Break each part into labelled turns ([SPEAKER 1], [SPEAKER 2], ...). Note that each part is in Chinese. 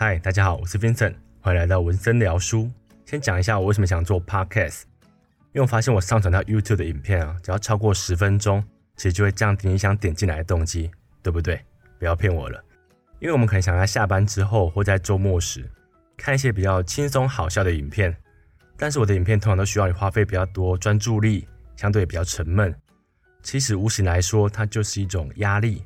[SPEAKER 1] 嗨，大家好，我是 Vincent，欢迎来到文森聊书。先讲一下我为什么想做 Podcast，因为我发现我上传到 YouTube 的影片啊，只要超过十分钟，其实就会降低你想点进来的动机，对不对？不要骗我了，因为我们可能想在下班之后或在周末时看一些比较轻松好笑的影片，但是我的影片通常都需要你花费比较多专注力，相对比较沉闷。其实无形来说，它就是一种压力。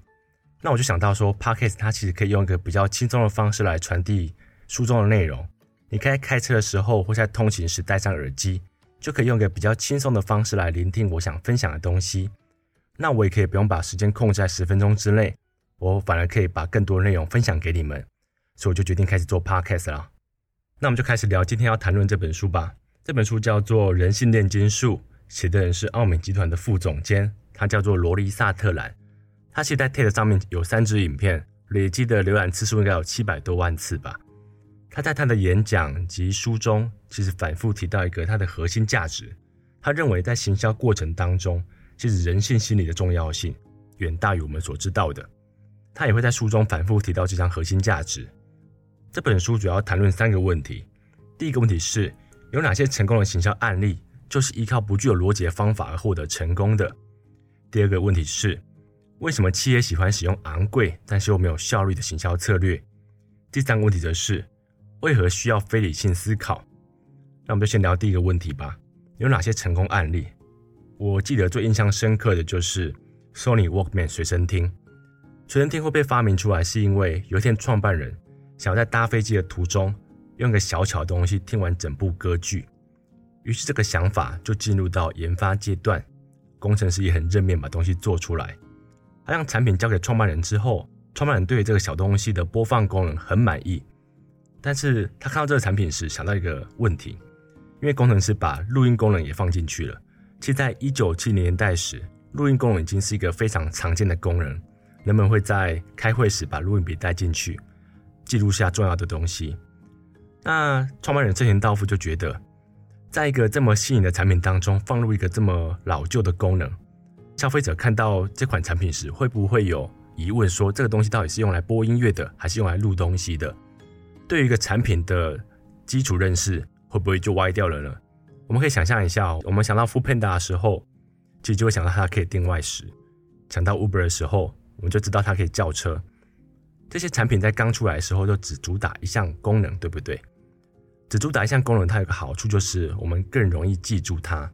[SPEAKER 1] 那我就想到说，Podcast 它其实可以用一个比较轻松的方式来传递书中的内容。你可以在开车的时候或在通勤时戴上耳机，就可以用一个比较轻松的方式来聆听我想分享的东西。那我也可以不用把时间控制在十分钟之内，我反而可以把更多内容分享给你们。所以我就决定开始做 Podcast 了。那我们就开始聊今天要谈论这本书吧。这本书叫做《人性炼金术》，写的人是奥美集团的副总监，他叫做罗丽萨特兰。他其实在 TED 上面有三支影片，累积的浏览次数应该有七百多万次吧。他在他的演讲及书中，其实反复提到一个他的核心价值。他认为在行销过程当中，其实人性心理的重要性远大于我们所知道的。他也会在书中反复提到这项核心价值。这本书主要谈论三个问题。第一个问题是，有哪些成功的行销案例就是依靠不具有逻辑的方法而获得成功的？第二个问题是，为什么企业喜欢使用昂贵但是又没有效率的行销策略？第三个问题则是为何需要非理性思考？那我们就先聊第一个问题吧。有哪些成功案例？我记得最印象深刻的就是 Sony Walkman 随身听。随身听会被发明出来，是因为有一天创办人想要在搭飞机的途中用一个小巧的东西听完整部歌剧，于是这个想法就进入到研发阶段，工程师也很认命把东西做出来。他让产品交给创办人之后，创办人对这个小东西的播放功能很满意。但是他看到这个产品时，想到一个问题，因为工程师把录音功能也放进去了。其实，在一九七零年代时，录音功能已经是一个非常常见的功能，人们会在开会时把录音笔带进去，记录下重要的东西。那创办人侧田道夫就觉得，在一个这么新颖的产品当中，放入一个这么老旧的功能。消费者看到这款产品时，会不会有疑问说，这个东西到底是用来播音乐的，还是用来录东西的？对于一个产品的基础认识，会不会就歪掉了呢？我们可以想象一下，我们想到 Foodpanda 的时候，其实就会想到它可以订外食；想到 Uber 的时候，我们就知道它可以叫车。这些产品在刚出来的时候，就只主打一项功能，对不对？只主打一项功能，它有个好处就是我们更容易记住它。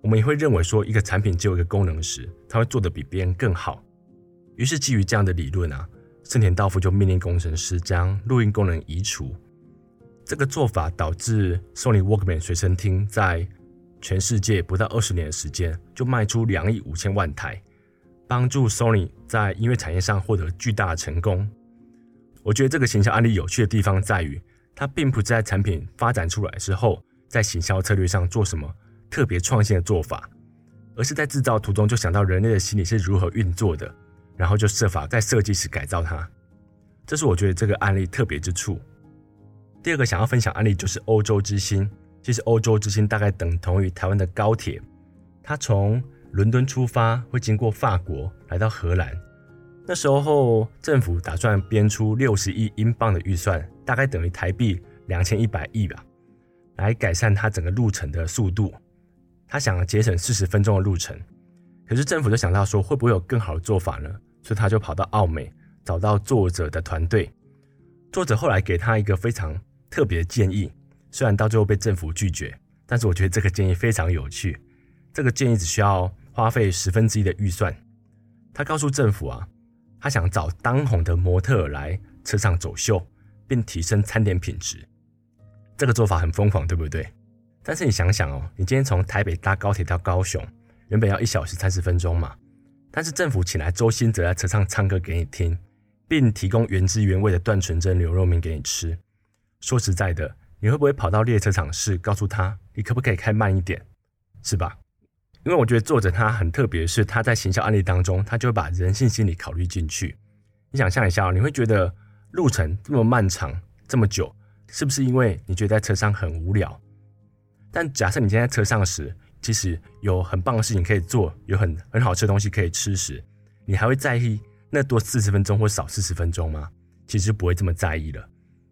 [SPEAKER 1] 我们也会认为说，一个产品只有一个功能时，它会做得比别人更好。于是基于这样的理论啊，盛田道夫就命令工程师将录音功能移除。这个做法导致 Sony Walkman 随身听在全世界不到二十年的时间就卖出两亿五千万台，帮助 Sony 在音乐产业上获得巨大的成功。我觉得这个行销案例有趣的地方在于，它并不在产品发展出来之后，在行销策略上做什么。特别创新的做法，而是在制造途中就想到人类的心理是如何运作的，然后就设法在设计时改造它。这是我觉得这个案例特别之处。第二个想要分享案例就是欧洲之星，其实欧洲之星大概等同于台湾的高铁，它从伦敦出发会经过法国来到荷兰，那时候政府打算编出六十亿英镑的预算，大概等于台币两千一百亿吧，来改善它整个路程的速度。他想节省四十分钟的路程，可是政府就想到说，会不会有更好的做法呢？所以他就跑到澳美找到作者的团队。作者后来给他一个非常特别的建议，虽然到最后被政府拒绝，但是我觉得这个建议非常有趣。这个建议只需要花费十分之一的预算。他告诉政府啊，他想找当红的模特来车上走秀，并提升餐点品质。这个做法很疯狂，对不对？但是你想想哦，你今天从台北搭高铁到高雄，原本要一小时三十分钟嘛。但是政府请来周兴哲在车上唱歌给你听，并提供原汁原味的段纯真牛肉面给你吃。说实在的，你会不会跑到列车场室告诉他，你可不可以开慢一点，是吧？因为我觉得作者他很特别，是他在行销案例当中，他就会把人性心理考虑进去。你想象一下哦，你会觉得路程这么漫长这么久，是不是因为你觉得在车上很无聊？但假设你今天在车上时，其实有很棒的事情可以做，有很很好吃的东西可以吃时，你还会在意那多四十分钟或少四十分钟吗？其实不会这么在意了，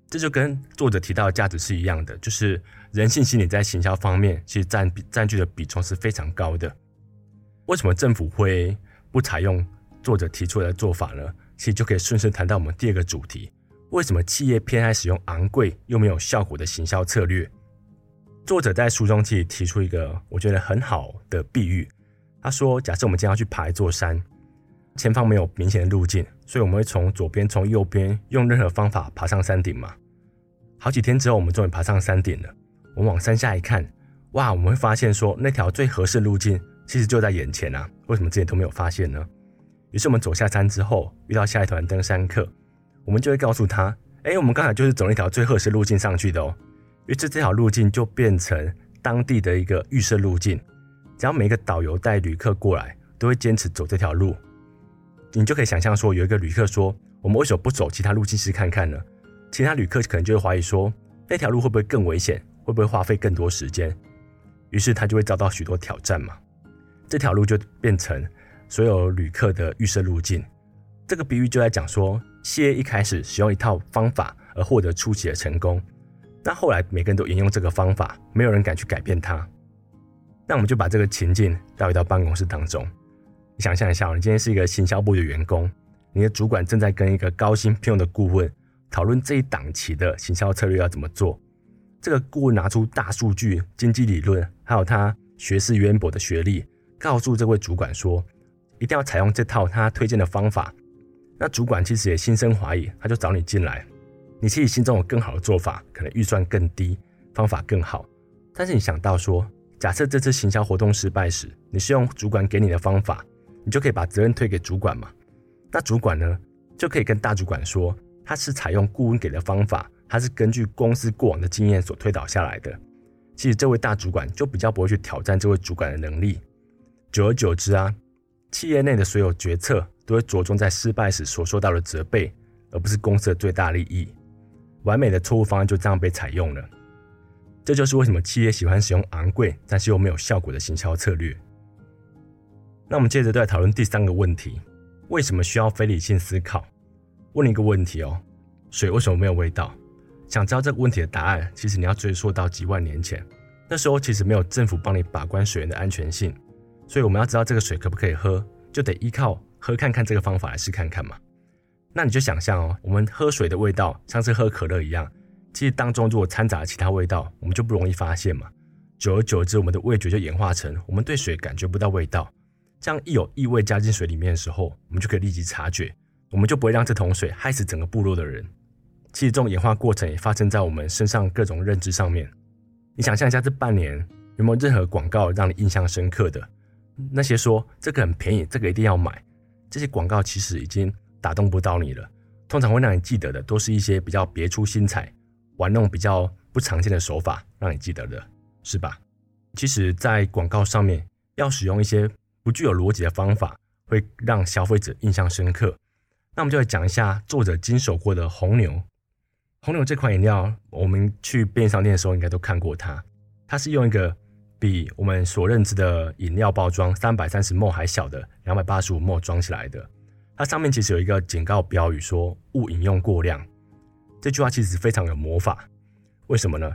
[SPEAKER 1] 这就跟作者提到的价值是一样的，就是人性心理在行销方面其实占占据的比重是非常高的。为什么政府会不采用作者提出来的做法呢？其实就可以顺势谈到我们第二个主题：为什么企业偏爱使用昂贵又没有效果的行销策略？作者在书中其实提出一个我觉得很好的比喻，他说：假设我们今天要去爬一座山，前方没有明显的路径。所以我们会从左边、从右边，用任何方法爬上山顶嘛。好几天之后，我们终于爬上山顶了。我们往山下一看，哇！我们会发现说，那条最合适路径其实就在眼前啊。为什么之前都没有发现呢？于是我们走下山之后，遇到下一团登山客，我们就会告诉他：哎，我们刚才就是走那条最合适路径上去的哦。于是这条路径就变成当地的一个预设路径，只要每一个导游带旅客过来，都会坚持走这条路。你就可以想象说，有一个旅客说：“我们为什么不走其他路径试看看呢？”其他旅客可能就会怀疑说：“那条路会不会更危险？会不会花费更多时间？”于是他就会遭到许多挑战嘛。这条路就变成所有旅客的预设路径。这个比喻就在讲说，企业一开始使用一套方法而获得初期的成功，那后来每个人都沿用这个方法，没有人敢去改变它。那我们就把这个情境带回到办公室当中。你想象一下，你今天是一个行销部的员工，你的主管正在跟一个高薪聘用的顾问讨论这一档期的行销策略要怎么做。这个顾问拿出大数据、经济理论，还有他学识渊博的学历，告诉这位主管说，一定要采用这套他推荐的方法。那主管其实也心生怀疑，他就找你进来。你其实心中有更好的做法，可能预算更低，方法更好。但是你想到说，假设这次行销活动失败时，你是用主管给你的方法。你就可以把责任推给主管嘛。那主管呢，就可以跟大主管说，他是采用顾问给的方法，他是根据公司过往的经验所推导下来的。其实这位大主管就比较不会去挑战这位主管的能力。久而久之啊，企业内的所有决策都会着重在失败时所受到的责备，而不是公司的最大利益。完美的错误方案就这样被采用了。这就是为什么企业喜欢使用昂贵但是又没有效果的行销策略。那我们接着再讨论第三个问题：为什么需要非理性思考？问你一个问题哦，水为什么没有味道？想知道这个问题的答案，其实你要追溯到几万年前。那时候其实没有政府帮你把关水源的安全性，所以我们要知道这个水可不可以喝，就得依靠喝看看这个方法来试看看嘛。那你就想象哦，我们喝水的味道像是喝可乐一样，其实当中如果掺杂了其他味道，我们就不容易发现嘛。久而久之，我们的味觉就演化成我们对水感觉不到味道。这样一有异味加进水里面的时候，我们就可以立即察觉，我们就不会让这桶水害死整个部落的人。其实这种演化过程也发生在我们身上各种认知上面。你想象一下，这半年有没有任何广告让你印象深刻的？那些说这个很便宜，这个一定要买，这些广告其实已经打动不到你了。通常会让你记得的，都是一些比较别出心裁、玩弄比较不常见的手法让你记得的，是吧？其实，在广告上面要使用一些。不具有逻辑的方法会让消费者印象深刻。那我们就来讲一下作者经手过的红牛。红牛这款饮料，我们去便利商店的时候应该都看过它。它是用一个比我们所认知的饮料包装三百三十 ml 还小的两百八十五 ml 装起来的。它上面其实有一个警告标语说“勿饮用过量”。这句话其实非常有魔法。为什么呢？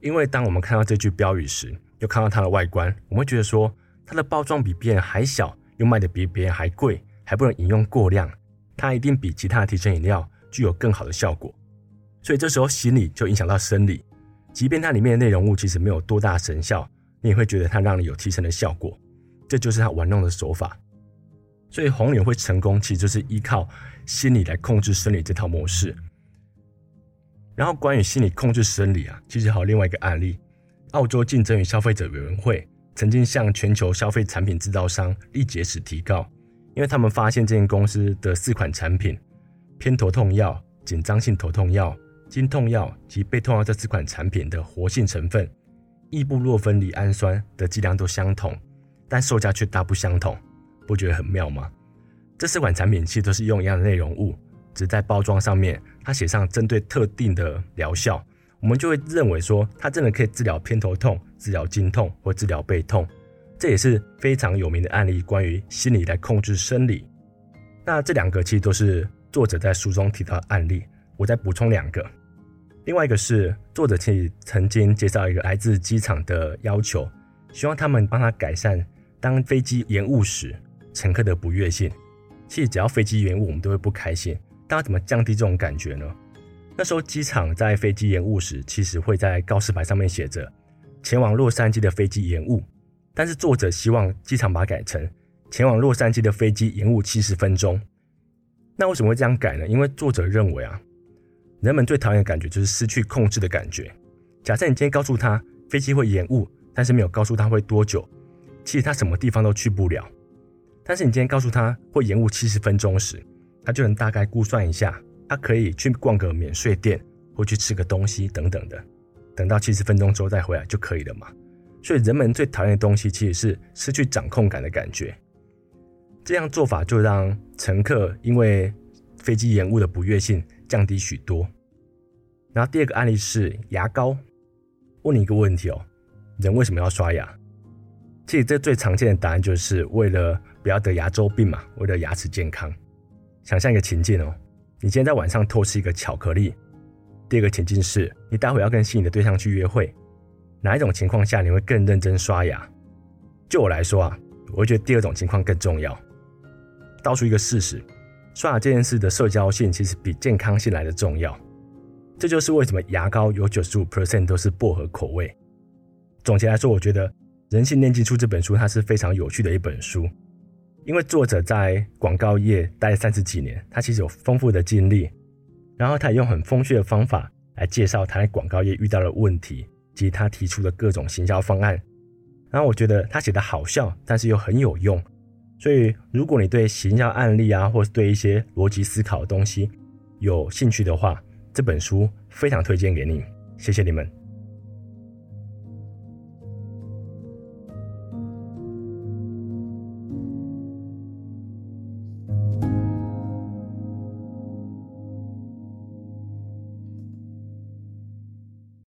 [SPEAKER 1] 因为当我们看到这句标语时，又看到它的外观，我们会觉得说。它的包装比别人还小，又卖的比别人还贵，还不能饮用过量，它一定比其他的提神饮料具有更好的效果。所以这时候心理就影响到生理，即便它里面的内容物其实没有多大神效，你也会觉得它让你有提神的效果。这就是它玩弄的手法。所以红牛会成功，其实就是依靠心理来控制生理这套模式。然后关于心理控制生理啊，其实还有另外一个案例，澳洲竞争与消费者委员会。曾经向全球消费产品制造商力洁时提告，因为他们发现这间公司的四款产品——偏头痛药、紧张性头痛药、经痛药及背痛药这四款产品的活性成分异布洛芬离氨酸的剂量都相同，但售价却大不相同，不觉得很妙吗？这四款产品其实都是用一样的内容物，只在包装上面它写上针对特定的疗效。我们就会认为说，它真的可以治疗偏头痛、治疗经痛或治疗背痛，这也是非常有名的案例。关于心理来控制生理，那这两个其实都是作者在书中提到的案例。我再补充两个，另外一个是作者其实曾经介绍一个来自机场的要求，希望他们帮他改善当飞机延误时乘客的不悦性。其实只要飞机延误，我们都会不开心。大家怎么降低这种感觉呢？那时候机场在飞机延误时，其实会在告示牌上面写着前往洛杉矶的飞机延误，但是作者希望机场把它改成前往洛杉矶的飞机延误七十分钟。那为什么会这样改呢？因为作者认为啊，人们最讨厌的感觉就是失去控制的感觉。假设你今天告诉他飞机会延误，但是没有告诉他会多久，其实他什么地方都去不了。但是你今天告诉他会延误七十分钟时，他就能大概估算一下，他可以去逛个免税店，或去吃个东西等等的。等到七十分钟之后再回来就可以了嘛。所以人们最讨厌的东西其实是失去掌控感的感觉。这样做法就让乘客因为飞机延误的不悦性降低许多。然后第二个案例是牙膏。问你一个问题哦，人为什么要刷牙？其实这最常见的答案就是为了不要得牙周病嘛，为了牙齿健康。想象一个情境哦，你今天在晚上偷吃一个巧克力。第二个情境是你待会要跟心仪的对象去约会，哪一种情况下你会更认真刷牙？就我来说啊，我会觉得第二种情况更重要。道出一个事实，刷牙这件事的社交性其实比健康性来的重要。这就是为什么牙膏有九十五 percent 都是薄荷口味。总结来说，我觉得。《人性炼金术》这本书，它是非常有趣的一本书，因为作者在广告业待了三十几年，他其实有丰富的经历，然后他也用很风趣的方法来介绍他在广告业遇到的问题及他提出的各种行销方案。然后我觉得他写的好笑，但是又很有用，所以如果你对行销案例啊，或是对一些逻辑思考的东西有兴趣的话，这本书非常推荐给你。谢谢你们。